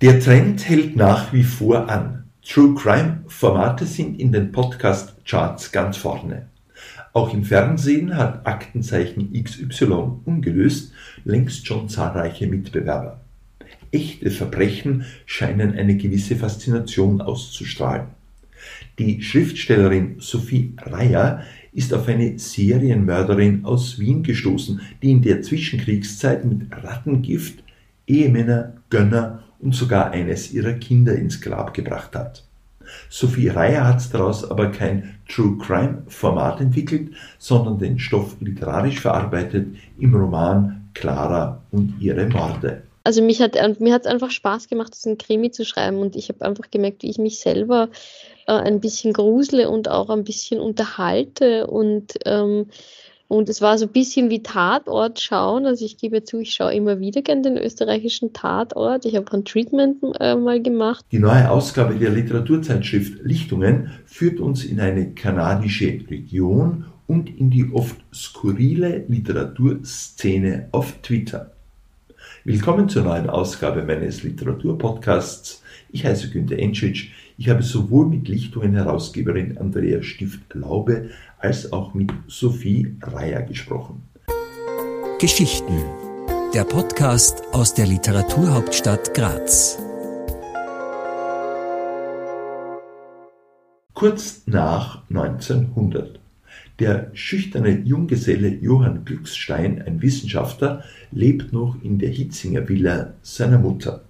Der Trend hält nach wie vor an. True Crime Formate sind in den Podcast Charts ganz vorne. Auch im Fernsehen hat Aktenzeichen XY ungelöst längst schon zahlreiche Mitbewerber. Echte Verbrechen scheinen eine gewisse Faszination auszustrahlen. Die Schriftstellerin Sophie Reyer ist auf eine Serienmörderin aus Wien gestoßen, die in der Zwischenkriegszeit mit Rattengift Ehemänner, Gönner und sogar eines ihrer Kinder ins Grab gebracht hat. Sophie Reyer hat daraus aber kein True Crime Format entwickelt, sondern den Stoff literarisch verarbeitet im Roman Clara und ihre Morde. Also mich hat mir hat es einfach Spaß gemacht, diesen Krimi zu schreiben und ich habe einfach gemerkt, wie ich mich selber äh, ein bisschen grusle und auch ein bisschen unterhalte und ähm, und es war so ein bisschen wie Tatort schauen. Also ich gebe zu, ich schaue immer wieder gerne den österreichischen Tatort. Ich habe ein Treatment äh, mal gemacht. Die neue Ausgabe der Literaturzeitschrift Lichtungen führt uns in eine kanadische Region und in die oft skurrile Literaturszene auf Twitter. Willkommen zur neuen Ausgabe meines Literaturpodcasts. Ich heiße Günter Entschitsch. Ich habe sowohl mit Lichtungen Herausgeberin Andrea Stift-Laube als auch mit Sophie Reyer gesprochen. Geschichten. Der Podcast aus der Literaturhauptstadt Graz. Kurz nach 1900. Der schüchterne Junggeselle Johann Glückstein, ein Wissenschaftler, lebt noch in der Hitzinger Villa seiner Mutter.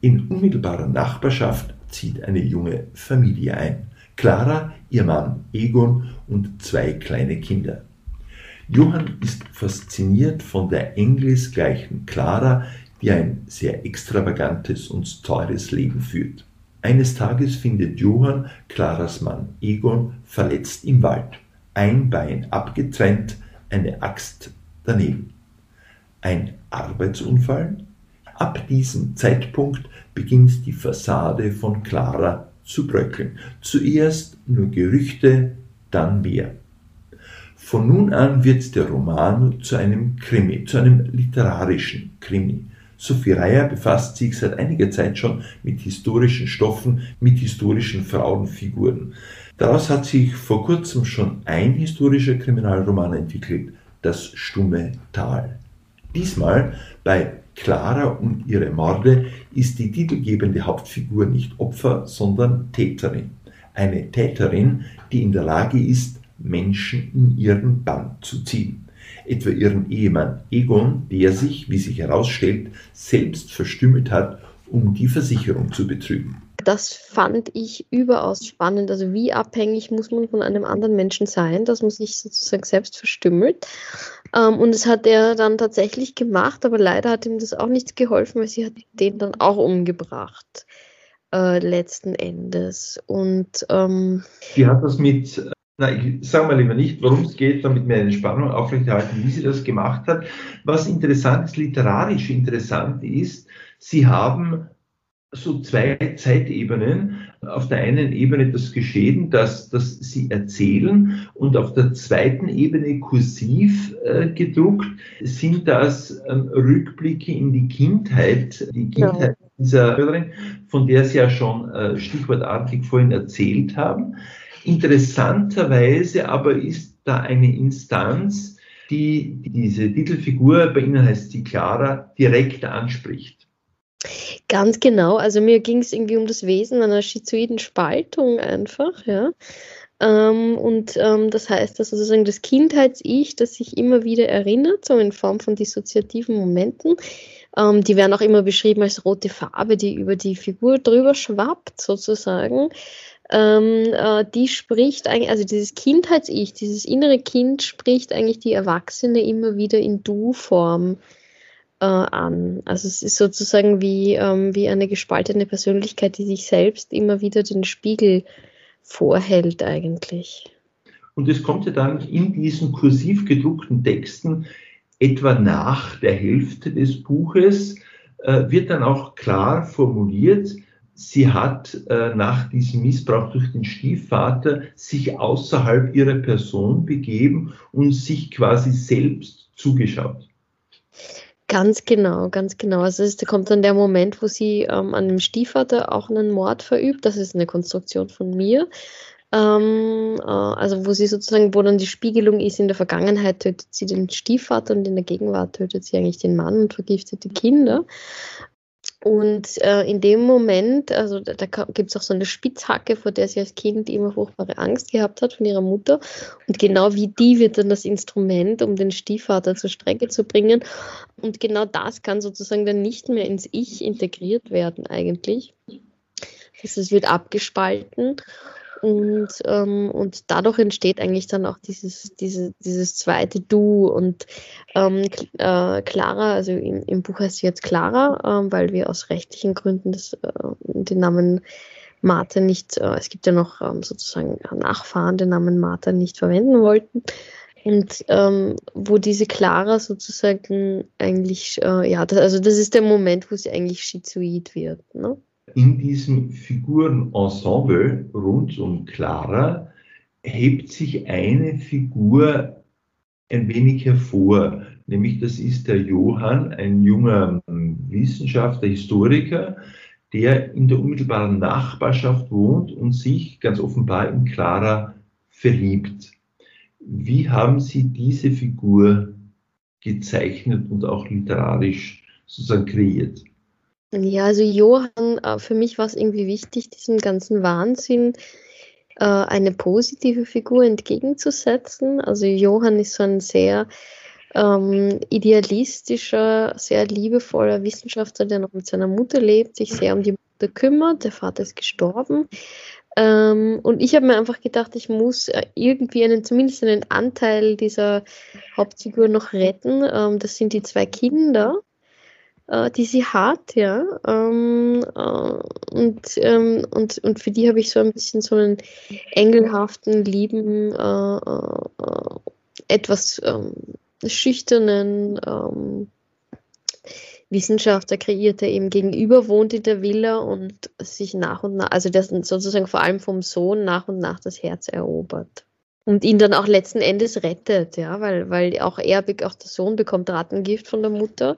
In unmittelbarer Nachbarschaft zieht eine junge Familie ein. Clara, ihr Mann Egon und zwei kleine Kinder. Johann ist fasziniert von der engelsgleichen Clara, die ein sehr extravagantes und teures Leben führt. Eines Tages findet Johann Claras Mann Egon verletzt im Wald. Ein Bein abgetrennt, eine Axt daneben. Ein Arbeitsunfall? Ab diesem Zeitpunkt beginnt die Fassade von Clara zu bröckeln. Zuerst nur Gerüchte, dann mehr. Von nun an wird der Roman zu einem Krimi, zu einem literarischen Krimi. Sophie Reyer befasst sich seit einiger Zeit schon mit historischen Stoffen, mit historischen Frauenfiguren. Daraus hat sich vor kurzem schon ein historischer Kriminalroman entwickelt, Das stumme Tal. Diesmal bei Clara und ihre Morde ist die titelgebende Hauptfigur nicht Opfer, sondern Täterin. Eine Täterin, die in der Lage ist, Menschen in ihren Bann zu ziehen. Etwa ihren Ehemann Egon, der sich, wie sich herausstellt, selbst verstümmelt hat, um die Versicherung zu betrügen. Das fand ich überaus spannend. Also wie abhängig muss man von einem anderen Menschen sein, dass man sich sozusagen selbst verstümmelt. Ähm, und das hat er dann tatsächlich gemacht, aber leider hat ihm das auch nichts geholfen, weil sie hat den dann auch umgebracht. Äh, letzten Endes. Und ähm, sie hat das mit na, ich sage mal lieber nicht, worum es geht, damit wir eine Spannung aufrechterhalten, wie sie das gemacht hat. Was interessant ist, literarisch interessant ist, sie haben so zwei Zeitebenen. Auf der einen Ebene das Geschehen, das, das sie erzählen und auf der zweiten Ebene kursiv äh, gedruckt sind das ähm, Rückblicke in die Kindheit, die Kindheit ja. dieser Hörerin, von der Sie ja schon äh, stichwortartig vorhin erzählt haben. Interessanterweise aber ist da eine Instanz, die diese Titelfigur, bei Ihnen heißt sie Clara, direkt anspricht. Ganz genau. Also mir ging es irgendwie um das Wesen einer schizoiden Spaltung einfach, ja. Ähm, und ähm, das heißt, dass sozusagen das Kindheits-Ich, das sich immer wieder erinnert, so in Form von dissoziativen Momenten, ähm, die werden auch immer beschrieben als rote Farbe, die über die Figur drüber schwappt, sozusagen. Ähm, äh, die spricht eigentlich, also dieses Kindheits-Ich, dieses innere Kind spricht eigentlich die Erwachsene immer wieder in Du-Form äh, an. Also es ist sozusagen wie, ähm, wie eine gespaltene Persönlichkeit, die sich selbst immer wieder den Spiegel vorhält eigentlich. Und es kommt ja dann in diesen kursiv gedruckten Texten etwa nach der Hälfte des Buches, äh, wird dann auch klar formuliert, sie hat äh, nach diesem Missbrauch durch den Stiefvater sich außerhalb ihrer Person begeben und sich quasi selbst zugeschaut. Ganz genau, ganz genau. Also es kommt dann der Moment, wo sie ähm, an dem Stiefvater auch einen Mord verübt. Das ist eine Konstruktion von mir. Ähm, äh, also wo sie sozusagen, wo dann die Spiegelung ist, in der Vergangenheit tötet sie den Stiefvater und in der Gegenwart tötet sie eigentlich den Mann und vergiftet die Kinder. Und äh, in dem Moment, also da, da gibt es auch so eine Spitzhacke, vor der sie als Kind immer furchtbare Angst gehabt hat von ihrer Mutter. Und genau wie die wird dann das Instrument, um den Stiefvater zur Strecke zu bringen. Und genau das kann sozusagen dann nicht mehr ins Ich integriert werden eigentlich. Also es wird abgespalten und, ähm, und dadurch entsteht eigentlich dann auch dieses, diese, dieses zweite Du. Und ähm, äh, Clara, also im, im, Buch heißt sie jetzt Clara, äh, weil wir aus rechtlichen Gründen das, äh, den Namen Martha nicht, äh, es gibt ja noch ähm, sozusagen Nachfahren, den Namen Martha nicht verwenden wollten. Und ähm, wo diese Clara sozusagen eigentlich, äh, ja, das, also das ist der Moment, wo sie eigentlich schizoid wird. Ne? In diesem Figurenensemble rund um Clara hebt sich eine Figur ein wenig hervor, nämlich das ist der Johann, ein junger Wissenschaftler, Historiker, der in der unmittelbaren Nachbarschaft wohnt und sich ganz offenbar in Clara verliebt. Wie haben Sie diese Figur gezeichnet und auch literarisch sozusagen kreiert? Ja, also Johann, äh, für mich war es irgendwie wichtig, diesem ganzen Wahnsinn äh, eine positive Figur entgegenzusetzen. Also Johann ist so ein sehr ähm, idealistischer, sehr liebevoller Wissenschaftler, der noch mit seiner Mutter lebt, sich sehr um die Mutter kümmert. Der Vater ist gestorben. Ähm, und ich habe mir einfach gedacht, ich muss äh, irgendwie einen, zumindest einen Anteil dieser Hauptfigur noch retten. Ähm, das sind die zwei Kinder äh, die sie hat, ja. Ähm, äh, und, ähm, und, und für die habe ich so ein bisschen so einen engelhaften, lieben, äh, äh etwas ähm, schüchternen ähm, Wissenschaftler kreiert, der eben gegenüber wohnt in der Villa und sich nach und nach, also der sozusagen vor allem vom Sohn nach und nach das Herz erobert und ihn dann auch letzten Endes rettet, ja, weil, weil auch er, auch der Sohn bekommt Rattengift von der Mutter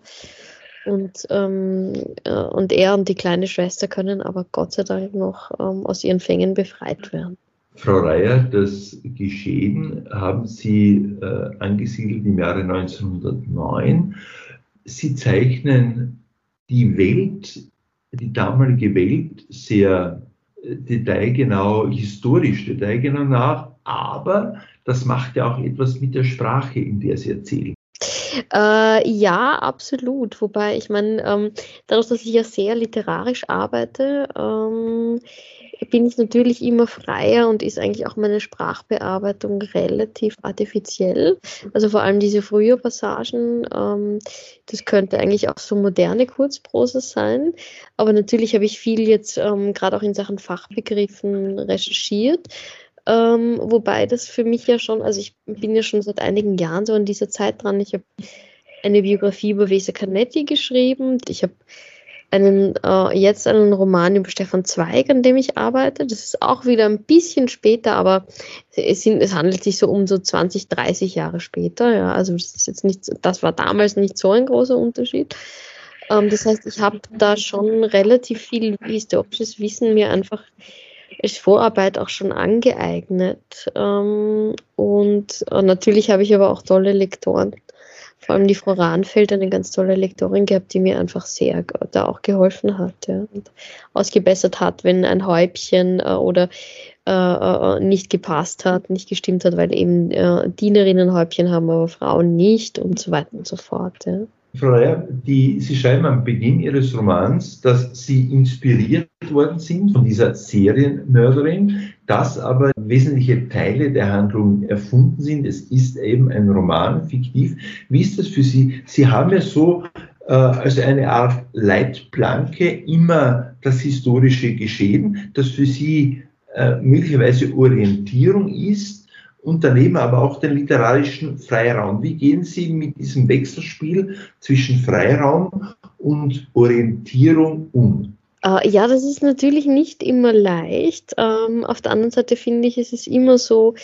und, ähm, äh, und er und die kleine Schwester können aber Gott sei Dank noch ähm, aus ihren Fängen befreit werden. Frau Reier, das Geschehen haben Sie äh, angesiedelt im Jahre 1909. Sie zeichnen die Welt, die damalige Welt sehr äh, detailgenau, historisch detailgenau nach, aber das macht ja auch etwas mit der Sprache, in der Sie erzählen. Äh, ja, absolut. Wobei, ich meine, ähm, dadurch, dass ich ja sehr literarisch arbeite, ähm, bin ich natürlich immer freier und ist eigentlich auch meine Sprachbearbeitung relativ artifiziell. Also vor allem diese frühe Passagen, ähm, das könnte eigentlich auch so moderne Kurzprosa sein. Aber natürlich habe ich viel jetzt ähm, gerade auch in Sachen Fachbegriffen recherchiert. Ähm, wobei das für mich ja schon, also ich bin ja schon seit einigen Jahren so an dieser Zeit dran. Ich habe eine Biografie über Weser Canetti geschrieben. Ich habe einen, äh, jetzt einen Roman über Stefan Zweig, an dem ich arbeite. Das ist auch wieder ein bisschen später, aber es, sind, es handelt sich so um so 20, 30 Jahre später. Ja, also das ist jetzt nicht, das war damals nicht so ein großer Unterschied. Ähm, das heißt, ich habe da schon relativ viel historisches Wissen mir einfach als Vorarbeit auch schon angeeignet. Ähm, und äh, natürlich habe ich aber auch tolle Lektoren. Vor allem die Frau Rahnfeld, eine ganz tolle Lektorin gehabt, die mir einfach sehr da auch geholfen hat ja, und ausgebessert hat, wenn ein Häubchen äh, oder äh, äh, nicht gepasst hat, nicht gestimmt hat, weil eben äh, Dienerinnen Häubchen haben, aber Frauen nicht und so weiter und so fort. Ja. Frau Reier, die, Sie schreiben am Beginn Ihres Romans, dass Sie inspiriert worden sind von dieser Serienmörderin, dass aber wesentliche Teile der Handlung erfunden sind. Es ist eben ein Roman, fiktiv. Wie ist das für Sie? Sie haben ja so äh, als eine Art Leitplanke immer das historische Geschehen, das für Sie äh, möglicherweise Orientierung ist daneben aber auch den literarischen Freiraum. Wie gehen Sie mit diesem Wechselspiel zwischen Freiraum und Orientierung um? Äh, ja, das ist natürlich nicht immer leicht. Ähm, auf der anderen Seite finde ich, es ist immer so,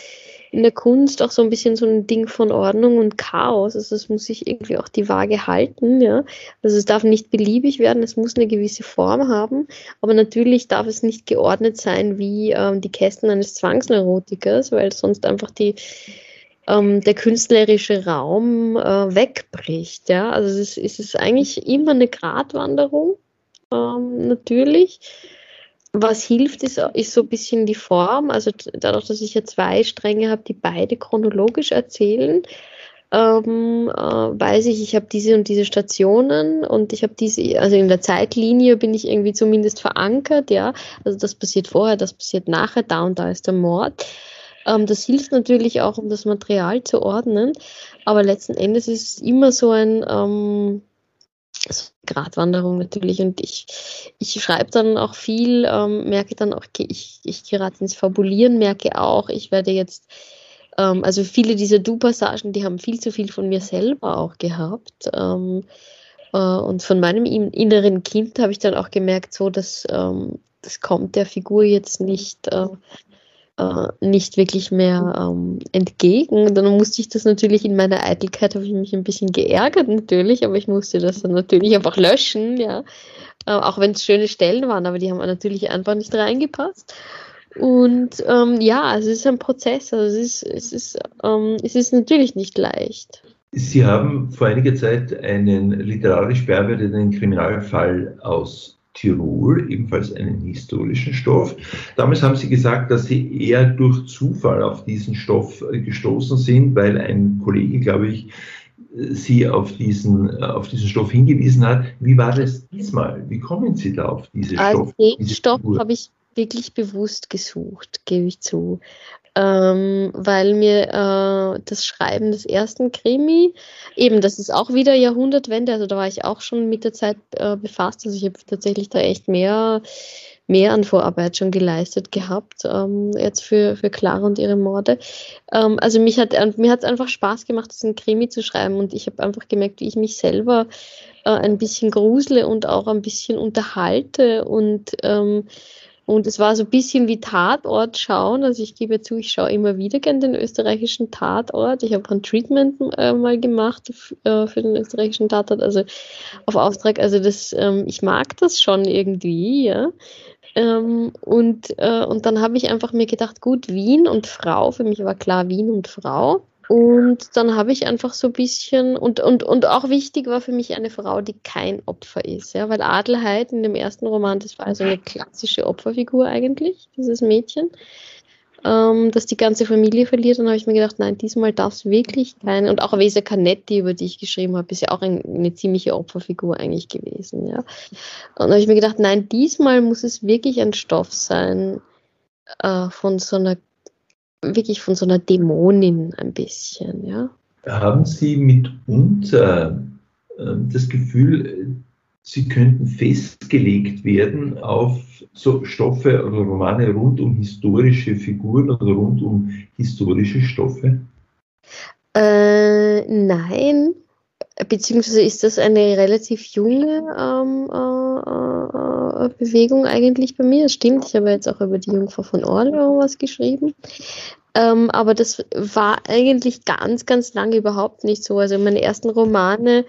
in der Kunst auch so ein bisschen so ein Ding von Ordnung und Chaos. Also es muss sich irgendwie auch die Waage halten, ja. Also es darf nicht beliebig werden, es muss eine gewisse Form haben, aber natürlich darf es nicht geordnet sein wie ähm, die Kästen eines Zwangsneurotikers, weil sonst einfach die ähm, der künstlerische Raum äh, wegbricht. Ja? Also es ist, es ist eigentlich immer eine Gratwanderung, ähm, natürlich. Was hilft, ist, ist so ein bisschen die Form. Also dadurch, dass ich ja zwei Stränge habe, die beide chronologisch erzählen, ähm, äh, weiß ich, ich habe diese und diese Stationen und ich habe diese, also in der Zeitlinie bin ich irgendwie zumindest verankert, ja. Also das passiert vorher, das passiert nachher, da und da ist der Mord. Ähm, das hilft natürlich auch, um das Material zu ordnen, aber letzten Endes ist es immer so ein, ähm, Gratwanderung natürlich. Und ich, ich schreibe dann auch viel, ähm, merke dann auch, ich, ich gerate ins Fabulieren, merke auch, ich werde jetzt, ähm, also viele dieser Du-Passagen, die haben viel zu viel von mir selber auch gehabt. Ähm, äh, und von meinem inneren Kind habe ich dann auch gemerkt, so dass ähm, das kommt der Figur jetzt nicht. Äh, äh, nicht wirklich mehr ähm, entgegen. Dann musste ich das natürlich in meiner Eitelkeit, habe ich mich ein bisschen geärgert natürlich, aber ich musste das dann natürlich einfach löschen, ja. Äh, auch wenn es schöne Stellen waren, aber die haben natürlich einfach nicht reingepasst. Und ähm, ja, es ist ein Prozess, also es ist, es ist, ähm, es ist natürlich nicht leicht. Sie haben vor einiger Zeit einen literarisch bearbeiteten Kriminalfall aus Tirol, ebenfalls einen historischen Stoff. Damals haben Sie gesagt, dass Sie eher durch Zufall auf diesen Stoff äh, gestoßen sind, weil ein Kollege, glaube ich, äh, Sie auf diesen, äh, auf diesen Stoff hingewiesen hat. Wie war das diesmal? Wie kommen Sie da auf diese also Stoff? Den Stoff habe ich wirklich bewusst gesucht, gebe ich zu ähm, weil mir äh, das Schreiben des ersten Krimi, eben, das ist auch wieder Jahrhundertwende, also da war ich auch schon mit der Zeit äh, befasst, also ich habe tatsächlich da echt mehr, mehr an Vorarbeit schon geleistet gehabt, ähm, jetzt für, für Clara und ihre Morde. Ähm, also mich hat mir hat es einfach Spaß gemacht, diesen Krimi zu schreiben und ich habe einfach gemerkt, wie ich mich selber äh, ein bisschen grusle und auch ein bisschen unterhalte und ähm, und es war so ein bisschen wie Tatort schauen. Also ich gebe zu, ich schaue immer wieder gern den österreichischen Tatort. Ich habe ein Treatment äh, mal gemacht äh, für den österreichischen Tatort, also auf Auftrag. Also das, ähm, ich mag das schon irgendwie, ja. Ähm, und, äh, und dann habe ich einfach mir gedacht, gut, Wien und Frau, für mich war klar Wien und Frau. Und dann habe ich einfach so ein bisschen, und, und, und auch wichtig war für mich eine Frau, die kein Opfer ist, ja, weil Adelheid in dem ersten Roman, das war also eine klassische Opferfigur eigentlich, dieses Mädchen, ähm, dass die ganze Familie verliert. Dann habe ich mir gedacht, nein, diesmal darf es wirklich kein, und auch Weser Canetti, über die ich geschrieben habe, ist ja auch ein, eine ziemliche Opferfigur eigentlich gewesen, ja. Und dann habe ich mir gedacht, nein, diesmal muss es wirklich ein Stoff sein, äh, von so einer wirklich von so einer Dämonin ein bisschen, ja. Haben Sie mitunter äh, das Gefühl, Sie könnten festgelegt werden auf so Stoffe oder Romane rund um historische Figuren oder rund um historische Stoffe? Äh, nein, beziehungsweise ist das eine relativ junge ähm, äh, äh, Bewegung eigentlich bei mir. Stimmt, ich habe jetzt auch über die Jungfrau von Orleans was geschrieben. Ähm, aber das war eigentlich ganz, ganz lange überhaupt nicht so. Also meine ersten Romane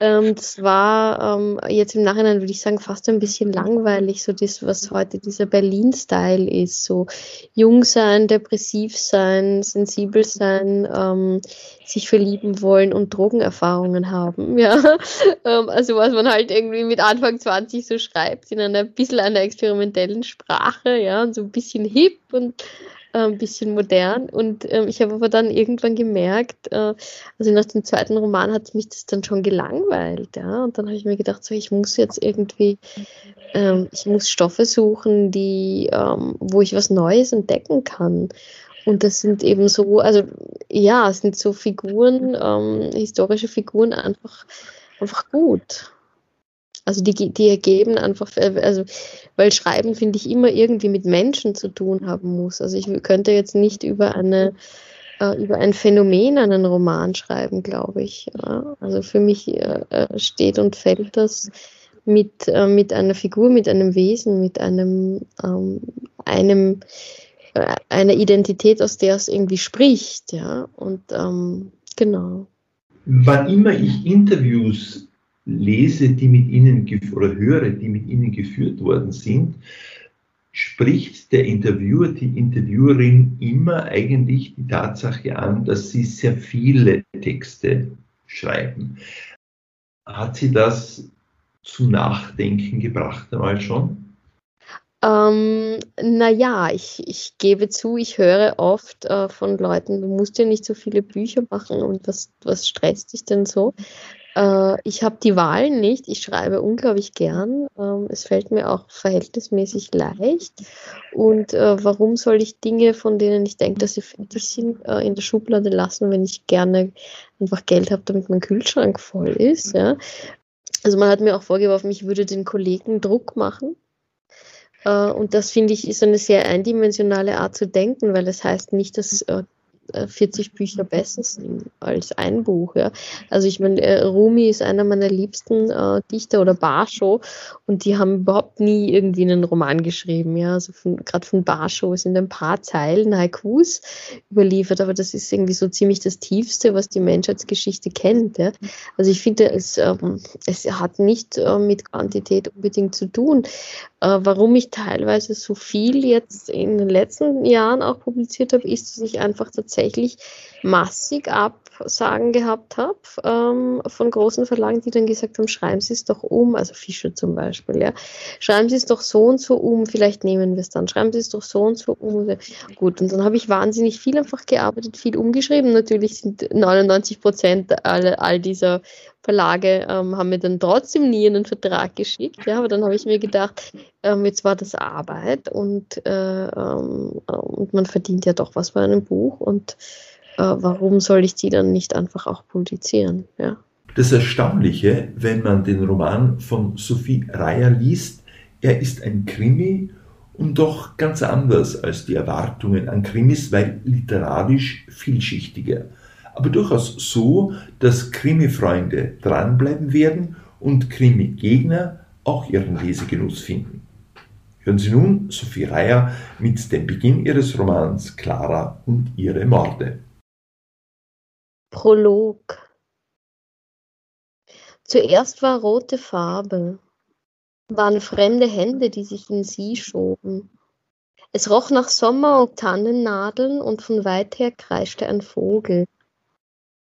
ähm, das war ähm, jetzt im Nachhinein, würde ich sagen, fast ein bisschen langweilig, so das, was heute dieser Berlin-Style ist. So jung sein, depressiv sein, sensibel sein, ähm, sich verlieben wollen und Drogenerfahrungen haben. Ja, ähm, also was man halt irgendwie mit Anfang 20 so schreibt, in einer bisschen einer experimentellen Sprache, ja, und so ein bisschen hip und ein bisschen modern. Und ähm, ich habe aber dann irgendwann gemerkt, äh, also nach dem zweiten Roman hat mich das dann schon gelangweilt. Ja? Und dann habe ich mir gedacht, so, ich muss jetzt irgendwie, ähm, ich muss Stoffe suchen, die, ähm, wo ich was Neues entdecken kann. Und das sind eben so, also ja, es sind so Figuren, ähm, historische Figuren einfach, einfach gut. Also die, die ergeben einfach, also weil Schreiben, finde ich, immer irgendwie mit Menschen zu tun haben muss. Also ich könnte jetzt nicht über eine äh, über ein Phänomen einen Roman schreiben, glaube ich. Also für mich äh, äh, steht und fällt das mit, äh, mit einer Figur, mit einem Wesen, mit einem, ähm, einem äh, eine Identität, aus der es irgendwie spricht. Und ähm, genau. Wann immer ich Interviews lese, die mit Ihnen oder höre, die mit Ihnen geführt worden sind, spricht der Interviewer, die Interviewerin immer eigentlich die Tatsache an, dass sie sehr viele Texte schreiben. Hat sie das zum Nachdenken gebracht einmal schon? Ähm, naja, ich, ich gebe zu, ich höre oft äh, von Leuten, du musst ja nicht so viele Bücher machen und was, was stresst dich denn so? Äh, ich habe die Wahl nicht. Ich schreibe unglaublich gern. Ähm, es fällt mir auch verhältnismäßig leicht. Und äh, warum soll ich Dinge, von denen ich denke, dass sie fertig sind, äh, in der Schublade lassen, wenn ich gerne einfach Geld habe, damit mein Kühlschrank voll ist? Ja? Also man hat mir auch vorgeworfen, ich würde den Kollegen Druck machen. Äh, und das finde ich ist eine sehr eindimensionale Art zu denken, weil das heißt nicht, dass 40 äh, Bücher besser sind als ein Buch. Ja. Also ich meine, äh, Rumi ist einer meiner liebsten äh, Dichter oder Basho und die haben überhaupt nie irgendwie einen Roman geschrieben. Ja. Also gerade von Basho sind ein paar Zeilen Haikus überliefert, aber das ist irgendwie so ziemlich das Tiefste, was die Menschheitsgeschichte kennt. Ja. Also ich finde, es, ähm, es hat nicht äh, mit Quantität unbedingt zu tun. Äh, warum ich teilweise so viel jetzt in den letzten Jahren auch publiziert habe, ist, dass ich einfach tatsächlich tatsächlich massig Absagen gehabt habe ähm, von großen Verlagen, die dann gesagt haben, schreiben Sie es doch um, also Fischer zum Beispiel, ja, schreiben Sie es doch so und so um, vielleicht nehmen wir es dann, schreiben Sie es doch so und so um. Gut, und dann habe ich wahnsinnig viel einfach gearbeitet, viel umgeschrieben. Natürlich sind 99 Prozent all, all dieser Verlage ähm, haben mir dann trotzdem nie einen Vertrag geschickt, ja, aber dann habe ich mir gedacht, ähm, jetzt war das Arbeit und, äh, ähm, und man verdient ja doch was bei einem Buch und warum soll ich die dann nicht einfach auch publizieren, ja. Das Erstaunliche, wenn man den Roman von Sophie Reier liest, er ist ein Krimi und doch ganz anders als die Erwartungen an Krimis, weil literarisch vielschichtiger aber durchaus so, dass Krimi-Freunde dranbleiben werden und Krimi-Gegner auch ihren Lesegenuss finden. Hören Sie nun Sophie Reier mit dem Beginn ihres Romans Clara und ihre Morde. Prolog Zuerst war rote Farbe, waren fremde Hände, die sich in sie schoben. Es roch nach Sommer und Tannennadeln und von weit her kreischte ein Vogel.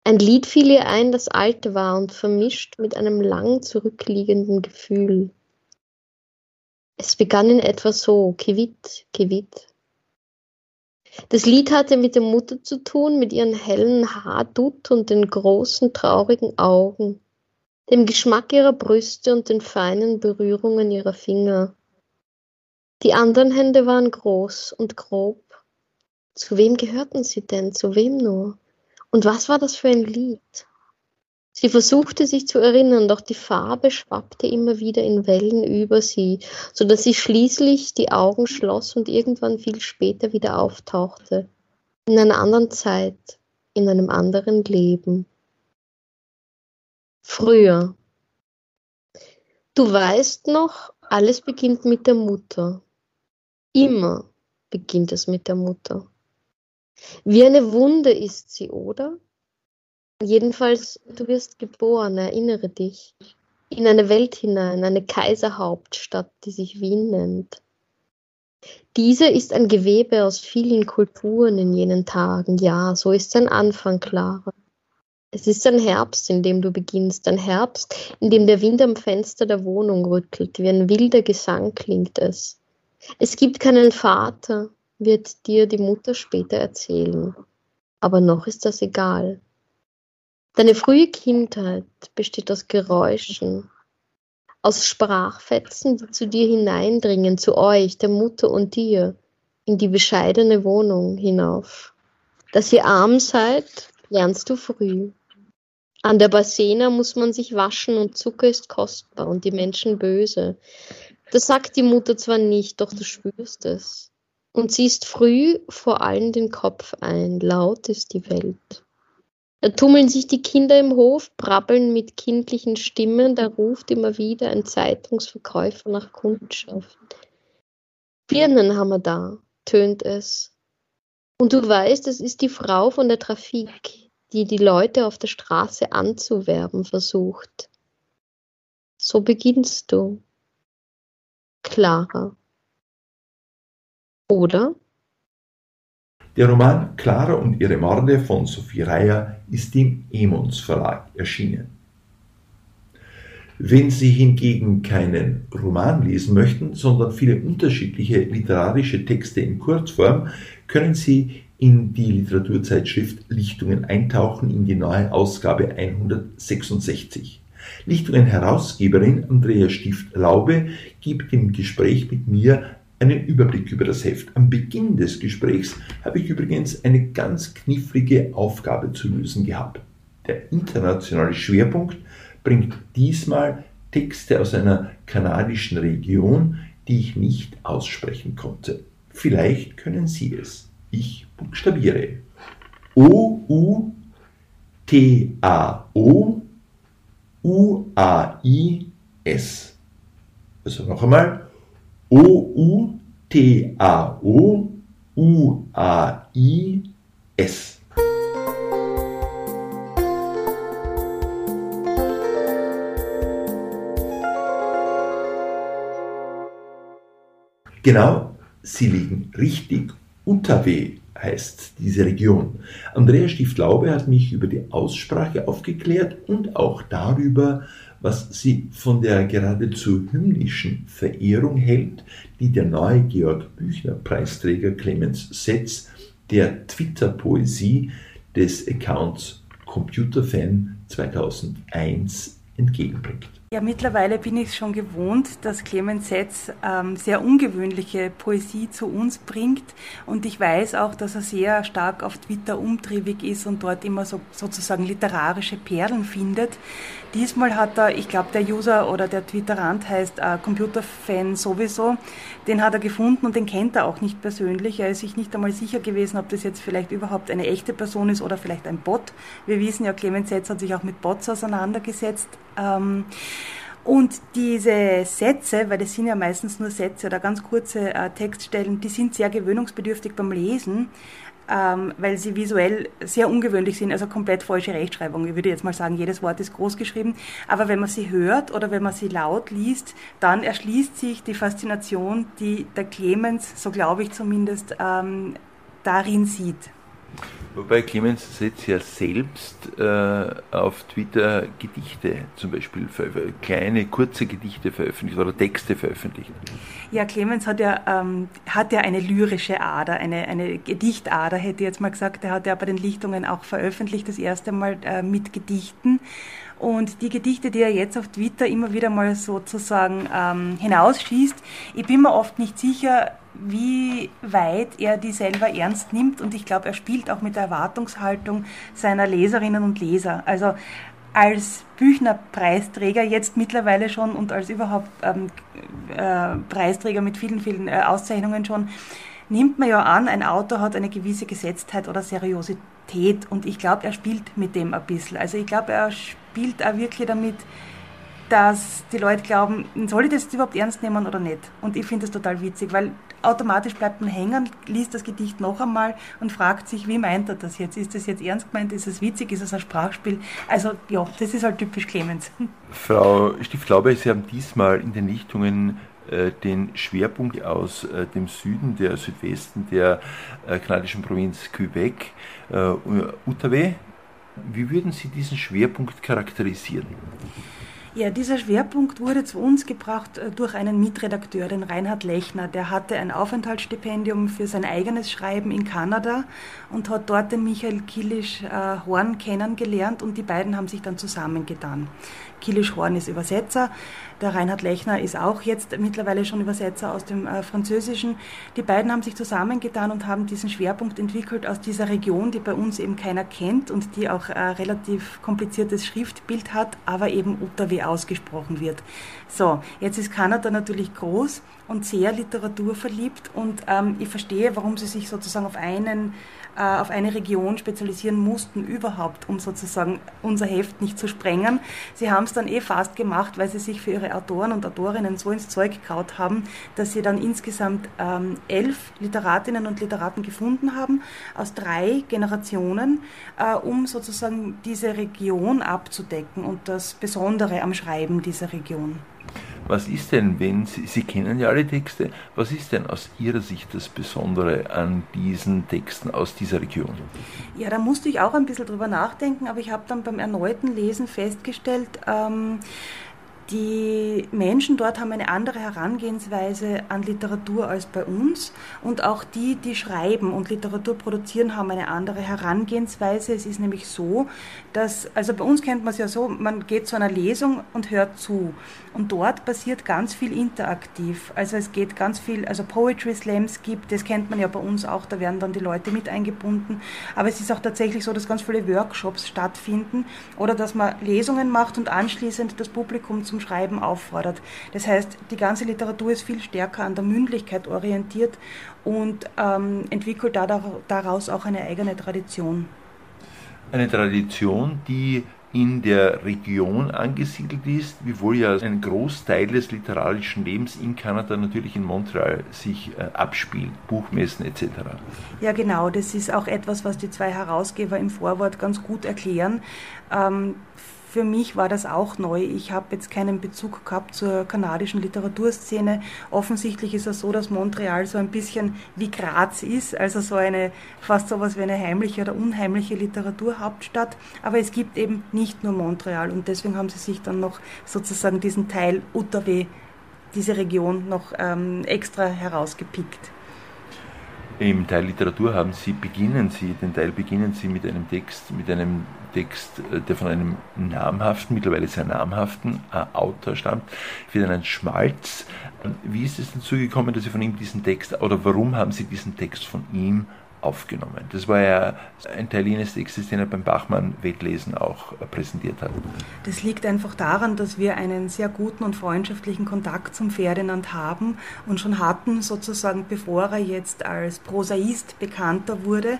Ein Lied fiel ihr ein, das alt war und vermischt mit einem lang zurückliegenden Gefühl. Es begann in etwa so, Kevit, Kevit. Das Lied hatte mit der Mutter zu tun, mit ihren hellen Haardutt und den großen, traurigen Augen, dem Geschmack ihrer Brüste und den feinen Berührungen ihrer Finger. Die anderen Hände waren groß und grob. Zu wem gehörten sie denn? Zu wem nur? Und was war das für ein Lied? Sie versuchte sich zu erinnern, doch die Farbe schwappte immer wieder in Wellen über sie, so dass sie schließlich die Augen schloss und irgendwann viel später wieder auftauchte. In einer anderen Zeit, in einem anderen Leben. Früher. Du weißt noch, alles beginnt mit der Mutter. Immer beginnt es mit der Mutter. Wie eine Wunde ist sie, oder? Jedenfalls, du wirst geboren, erinnere dich, in eine Welt hinein, eine Kaiserhauptstadt, die sich Wien nennt. Diese ist ein Gewebe aus vielen Kulturen in jenen Tagen. Ja, so ist ein Anfang, Clara. Es ist ein Herbst, in dem du beginnst, ein Herbst, in dem der Wind am Fenster der Wohnung rüttelt, wie ein wilder Gesang klingt es. Es gibt keinen Vater, wird dir die Mutter später erzählen. Aber noch ist das egal. Deine frühe Kindheit besteht aus Geräuschen, aus Sprachfetzen, die zu dir hineindringen, zu euch, der Mutter und dir, in die bescheidene Wohnung hinauf. Dass ihr arm seid, lernst du früh. An der Bassena muss man sich waschen und Zucker ist kostbar und die Menschen böse. Das sagt die Mutter zwar nicht, doch du spürst es und ziehst früh vor allen den Kopf ein, laut ist die Welt. Da tummeln sich die Kinder im Hof, brabbeln mit kindlichen Stimmen, da ruft immer wieder ein Zeitungsverkäufer nach Kundschaft. Birnen haben wir da, tönt es. Und du weißt, es ist die Frau von der Trafik, die die Leute auf der Straße anzuwerben versucht. So beginnst du. Clara. Oder? Der Roman Clara und ihre Morde von Sophie Reyer ist im Emons Verlag erschienen. Wenn Sie hingegen keinen Roman lesen möchten, sondern viele unterschiedliche literarische Texte in Kurzform, können Sie in die Literaturzeitschrift Lichtungen eintauchen in die neue Ausgabe 166. Lichtungen Herausgeberin Andrea Stift-Laube gibt im Gespräch mit mir einen Überblick über das Heft. Am Beginn des Gesprächs habe ich übrigens eine ganz knifflige Aufgabe zu lösen gehabt. Der internationale Schwerpunkt bringt diesmal Texte aus einer kanadischen Region, die ich nicht aussprechen konnte. Vielleicht können Sie es. Ich buchstabiere. O-U-T-A-O U-A-I-S. Also noch einmal. O-U-T-A-O-U-A-I-S. Genau, Sie liegen richtig. Utaweh heißt diese Region. Andrea Stift-Laube hat mich über die Aussprache aufgeklärt und auch darüber, was sie von der geradezu hymnischen Verehrung hält, die der neue Georg Büchner Preisträger Clemens Setz der Twitter-Poesie des Accounts Computerfan 2001 entgegenbringt. Ja, mittlerweile bin ich es schon gewohnt, dass Clemens Setz ähm, sehr ungewöhnliche Poesie zu uns bringt. Und ich weiß auch, dass er sehr stark auf Twitter umtriebig ist und dort immer so, sozusagen literarische Perlen findet. Diesmal hat er, ich glaube, der User oder der Twitterant heißt äh, Computerfan sowieso, den hat er gefunden und den kennt er auch nicht persönlich. Er ist sich nicht einmal sicher gewesen, ob das jetzt vielleicht überhaupt eine echte Person ist oder vielleicht ein Bot. Wir wissen ja, Clemens Setz hat sich auch mit Bots auseinandergesetzt. Ähm, und diese Sätze, weil das sind ja meistens nur Sätze oder ganz kurze äh, Textstellen, die sind sehr gewöhnungsbedürftig beim Lesen, ähm, weil sie visuell sehr ungewöhnlich sind, also komplett falsche Rechtschreibung. Ich würde jetzt mal sagen, jedes Wort ist groß geschrieben. Aber wenn man sie hört oder wenn man sie laut liest, dann erschließt sich die Faszination, die der Clemens, so glaube ich zumindest, ähm, darin sieht. Wobei Clemens Setz ja selbst äh, auf Twitter Gedichte zum Beispiel, kleine, kurze Gedichte veröffentlicht oder Texte veröffentlicht. Ja, Clemens hat ja, ähm, hat ja eine lyrische Ader, eine, eine Gedichtader, hätte ich jetzt mal gesagt. Er hat ja bei den Lichtungen auch veröffentlicht, das erste Mal äh, mit Gedichten. Und die Gedichte, die er jetzt auf Twitter immer wieder mal sozusagen ähm, hinausschießt, ich bin mir oft nicht sicher, wie weit er die selber ernst nimmt. Und ich glaube, er spielt auch mit der Erwartungshaltung seiner Leserinnen und Leser. Also als Büchner-Preisträger jetzt mittlerweile schon und als überhaupt ähm, äh, Preisträger mit vielen, vielen äh, Auszeichnungen schon, nimmt man ja an, ein Autor hat eine gewisse Gesetztheit oder Seriosität und ich glaube, er spielt mit dem ein bisschen. Also ich glaube, er spielt auch wirklich damit, dass die Leute glauben, soll ich das überhaupt ernst nehmen oder nicht? Und ich finde das total witzig, weil automatisch bleibt man hängen, liest das Gedicht noch einmal und fragt sich, wie meint er das jetzt? Ist das jetzt ernst gemeint? Ist es witzig? Ist es ein Sprachspiel? Also ja, das ist halt typisch Clemens. Frau Stift-Glaube, Sie haben diesmal in den Lichtungen äh, den Schwerpunkt aus äh, dem Süden, der Südwesten der äh, kanadischen Provinz Quebec, Outaouais. Wie würden Sie diesen Schwerpunkt charakterisieren? Ja, dieser Schwerpunkt wurde zu uns gebracht äh, durch einen Mitredakteur, den Reinhard Lechner. Der hatte ein Aufenthaltsstipendium für sein eigenes Schreiben in Kanada und hat dort den Michael Kilisch-Horn äh, kennengelernt und die beiden haben sich dann zusammengetan. Kilisch Horn ist Übersetzer, der Reinhard Lechner ist auch jetzt mittlerweile schon Übersetzer aus dem äh, Französischen. Die beiden haben sich zusammengetan und haben diesen Schwerpunkt entwickelt aus dieser Region, die bei uns eben keiner kennt und die auch ein relativ kompliziertes Schriftbild hat, aber eben Ottawa ausgesprochen wird. So, jetzt ist Kanada natürlich groß und sehr literaturverliebt und ähm, ich verstehe, warum sie sich sozusagen auf einen äh, auf eine Region spezialisieren mussten überhaupt, um sozusagen unser Heft nicht zu sprengen. Sie haben es dann eh fast gemacht, weil sie sich für ihre Autoren und Autorinnen so ins Zeug gekraut haben, dass sie dann insgesamt ähm, elf Literatinnen und Literaten gefunden haben aus drei Generationen, äh, um sozusagen diese Region abzudecken und das Besondere am Schreiben dieser Region. Was ist denn, wenn Sie, Sie kennen ja alle Texte, was ist denn aus Ihrer Sicht das Besondere an diesen Texten aus dieser Region? Ja, da musste ich auch ein bisschen drüber nachdenken, aber ich habe dann beim erneuten Lesen festgestellt, ähm, die Menschen dort haben eine andere Herangehensweise an Literatur als bei uns und auch die, die schreiben und Literatur produzieren, haben eine andere Herangehensweise. Es ist nämlich so, dass, also bei uns kennt man es ja so, man geht zu einer Lesung und hört zu und dort passiert ganz viel interaktiv. Also es geht ganz viel, also Poetry Slams gibt, das kennt man ja bei uns auch, da werden dann die Leute mit eingebunden, aber es ist auch tatsächlich so, dass ganz viele Workshops stattfinden oder dass man Lesungen macht und anschließend das Publikum zum Schreiben auffordert. Das heißt, die ganze Literatur ist viel stärker an der Mündlichkeit orientiert und ähm, entwickelt daraus auch eine eigene Tradition. Eine Tradition, die in der Region angesiedelt ist, wiewohl ja ein Großteil des literarischen Lebens in Kanada natürlich in Montreal sich äh, abspielt, Buchmessen etc. Ja, genau, das ist auch etwas, was die zwei Herausgeber im Vorwort ganz gut erklären. Ähm, für mich war das auch neu. Ich habe jetzt keinen Bezug gehabt zur kanadischen Literaturszene. Offensichtlich ist es so, dass Montreal so ein bisschen wie Graz ist, also so eine fast so etwas wie eine heimliche oder unheimliche Literaturhauptstadt. Aber es gibt eben nicht nur Montreal und deswegen haben sie sich dann noch sozusagen diesen Teil Outaouais, diese Region noch ähm, extra herausgepickt. Im Teil Literatur haben Sie, beginnen Sie, den Teil beginnen Sie mit einem Text, mit einem Text, äh, der von einem namhaften, mittlerweile sehr namhaften äh, Autor stammt, Ferdinand Schmalz. Wie ist es dazu gekommen, dass Sie von ihm diesen Text, oder warum haben Sie diesen Text von ihm aufgenommen. Das war ja ein Teil jenes Textes, den er beim Bachmann-Wettlesen auch präsentiert hat. Das liegt einfach daran, dass wir einen sehr guten und freundschaftlichen Kontakt zum Ferdinand haben und schon hatten, sozusagen bevor er jetzt als Prosaist bekannter wurde.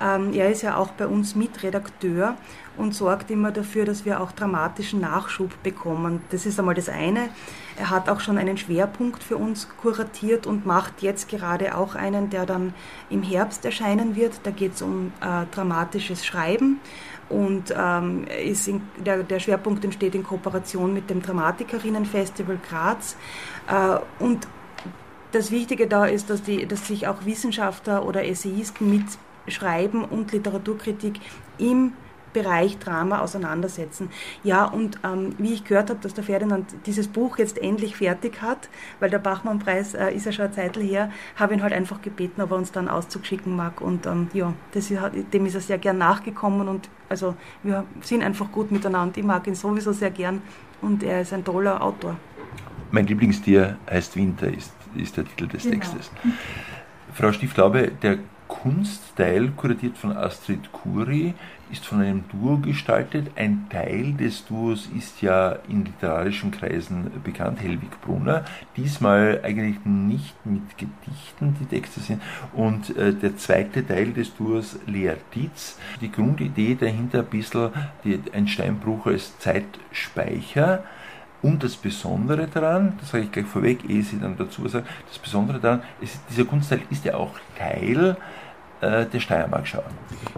Ähm, er ist ja auch bei uns Mitredakteur und sorgt immer dafür, dass wir auch dramatischen Nachschub bekommen. Das ist einmal das eine. Er hat auch schon einen Schwerpunkt für uns kuratiert und macht jetzt gerade auch einen, der dann im Herbst erscheinen wird. Da geht es um äh, dramatisches Schreiben und ähm, ist in, der, der, Schwerpunkt entsteht in Kooperation mit dem Dramatikerinnenfestival Graz. Äh, und das Wichtige da ist, dass, die, dass sich auch Wissenschaftler oder Essayisten mit Schreiben und Literaturkritik im Bereich Drama auseinandersetzen. Ja, und ähm, wie ich gehört habe, dass der Ferdinand dieses Buch jetzt endlich fertig hat, weil der Bachmann-Preis äh, ist ja schon eine Zeit her, habe ihn halt einfach gebeten, ob er uns dann Auszug schicken mag. Und ähm, ja, ist, dem ist er sehr gern nachgekommen und also wir sind einfach gut miteinander. Ich mag ihn sowieso sehr gern und er ist ein toller Autor. Mein Lieblingstier heißt Winter, ist, ist der Titel des genau. Textes. Frau Stieflaube, der Kunstteil, kuratiert von Astrid Kuri, ist von einem Duo gestaltet. Ein Teil des Duos ist ja in literarischen Kreisen bekannt, Helwig Brunner. Diesmal eigentlich nicht mit Gedichten die Texte sind. Und äh, der zweite Teil des Duos, Lea Dietz. Die Grundidee dahinter ein bisschen die, ein Steinbruch als Zeitspeicher. Und das Besondere daran, das sage ich gleich vorweg, ehe Sie dann dazu sagen, das Besondere daran, ist, dieser Kunstteil ist ja auch Teil äh, der Steiermark schau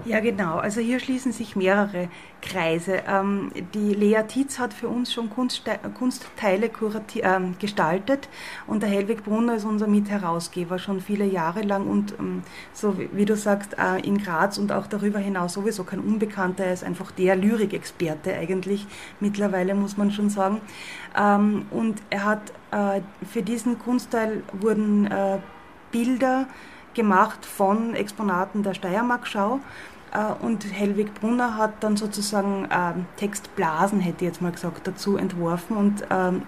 Ja, genau. Also hier schließen sich mehrere Kreise. Ähm, die Lea Tietz hat für uns schon Kunstste Kunstteile äh, gestaltet und der Helwig Brunner ist unser Mitherausgeber schon viele Jahre lang und ähm, so wie, wie, du sagst, äh, in Graz und auch darüber hinaus sowieso kein Unbekannter. Er ist einfach der Lyrikexperte eigentlich mittlerweile, muss man schon sagen. Ähm, und er hat äh, für diesen Kunstteil wurden äh, Bilder gemacht von Exponaten der Steiermark-Schau. Äh, und Helwig Brunner hat dann sozusagen ähm, Textblasen, hätte ich jetzt mal gesagt, dazu entworfen. Und ähm,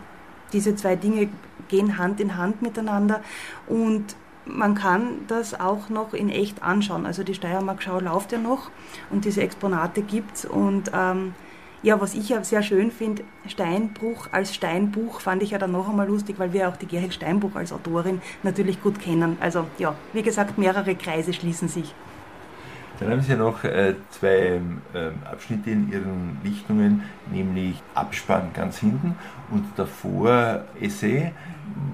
diese zwei Dinge gehen Hand in Hand miteinander. Und man kann das auch noch in echt anschauen. Also die Steiermark-Schau läuft ja noch und diese Exponate gibt es. Und ähm, ja, was ich ja sehr schön finde, Steinbruch als Steinbuch fand ich ja dann noch einmal lustig, weil wir auch die Gerhild Steinbuch als Autorin natürlich gut kennen. Also ja, wie gesagt, mehrere Kreise schließen sich. Dann haben Sie ja noch äh, zwei äh, Abschnitte in Ihren Lichtungen, nämlich Abspann ganz hinten und davor Essay.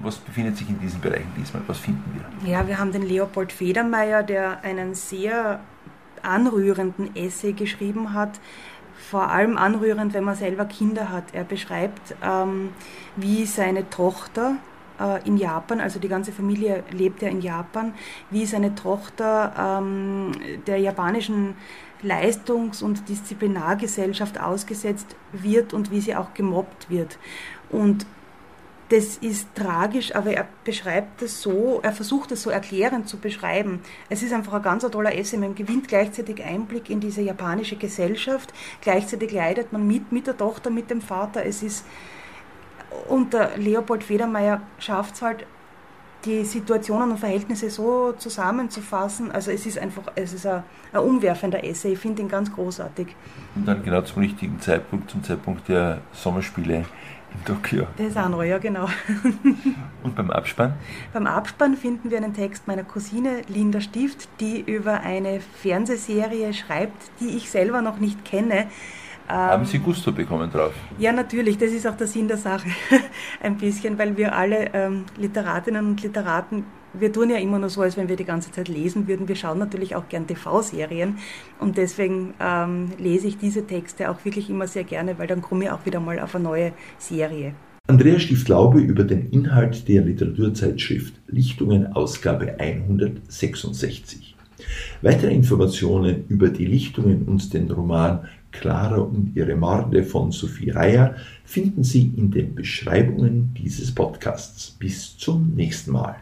Was befindet sich in diesen Bereichen diesmal? Was finden wir? Ja, wir haben den Leopold Federmeier, der einen sehr anrührenden Essay geschrieben hat. Vor allem anrührend, wenn man selber Kinder hat. Er beschreibt, ähm, wie seine Tochter äh, in Japan, also die ganze Familie lebt ja in Japan, wie seine Tochter ähm, der japanischen Leistungs- und Disziplinargesellschaft ausgesetzt wird und wie sie auch gemobbt wird. Und das ist tragisch, aber er beschreibt es so, er versucht es so erklärend zu beschreiben. Es ist einfach ein ganz toller Essay. Man gewinnt gleichzeitig Einblick in diese japanische Gesellschaft. Gleichzeitig leidet man mit, mit der Tochter, mit dem Vater. Es ist, und der Leopold Federmeier schafft es halt, die Situationen und Verhältnisse so zusammenzufassen. Also es ist einfach, es ist ein, ein umwerfender Essay. Ich finde ihn ganz großartig. Und dann genau zum richtigen Zeitpunkt, zum Zeitpunkt der Sommerspiele in Tokio. Das neu, ja, genau. Und beim Abspann? Beim Abspann finden wir einen Text meiner Cousine Linda Stift, die über eine Fernsehserie schreibt, die ich selber noch nicht kenne. Haben Sie Gusto bekommen drauf? Ja, natürlich. Das ist auch der Sinn der Sache. Ein bisschen, weil wir alle ähm, Literatinnen und Literaten, wir tun ja immer nur so, als wenn wir die ganze Zeit lesen würden. Wir schauen natürlich auch gern TV-Serien und deswegen ähm, lese ich diese Texte auch wirklich immer sehr gerne, weil dann komme ich auch wieder mal auf eine neue Serie. Andrea Stift-Laube über den Inhalt der Literaturzeitschrift Lichtungen Ausgabe 166. Weitere Informationen über die Lichtungen und den Roman Clara und ihre Morde von Sophie Reier finden Sie in den Beschreibungen dieses Podcasts. Bis zum nächsten Mal.